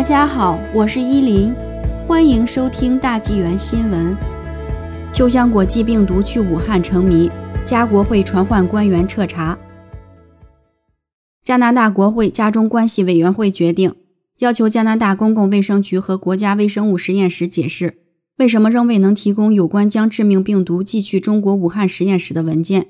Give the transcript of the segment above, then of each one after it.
大家好，我是依林，欢迎收听大纪元新闻。秋香国际病毒去武汉成谜，加国会传唤官员彻查。加拿大国会家中关系委员会决定，要求加拿大公共卫生局和国家微生物实验室解释，为什么仍未能提供有关将致命病毒寄去中国武汉实验室的文件。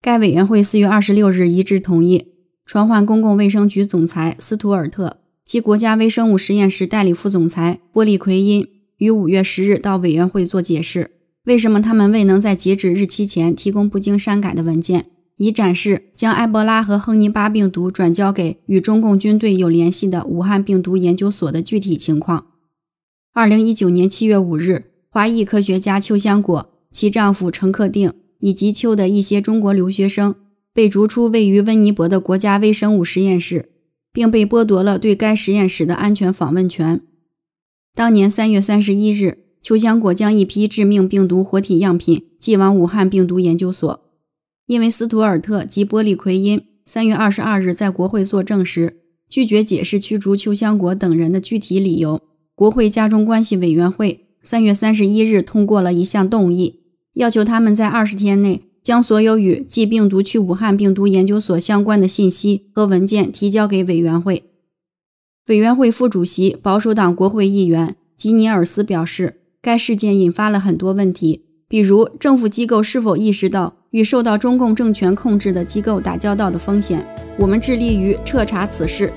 该委员会四月二十六日一致同意，传唤公共卫生局总裁斯图尔特。其国家微生物实验室代理副总裁波利奎因于五月十日到委员会做解释，为什么他们未能在截止日期前提供不经删改的文件，以展示将埃博拉和亨尼巴病毒转交给与中共军队有联系的武汉病毒研究所的具体情况。二零一九年七月五日，华裔科学家邱香果、其丈夫陈克定以及邱的一些中国留学生被逐出位于温尼伯的国家微生物实验室。并被剥夺了对该实验室的安全访问权。当年三月三十一日，邱香果将一批致命病毒活体样品寄往武汉病毒研究所，因为斯图尔特及波利奎因三月二十二日在国会作证时拒绝解释驱逐邱香果等人的具体理由，国会家中关系委员会三月三十一日通过了一项动议，要求他们在二十天内。将所有与寄病毒去武汉病毒研究所相关的信息和文件提交给委员会。委员会副主席、保守党国会议员吉尼尔斯表示，该事件引发了很多问题，比如政府机构是否意识到与受到中共政权控制的机构打交道的风险。我们致力于彻查此事，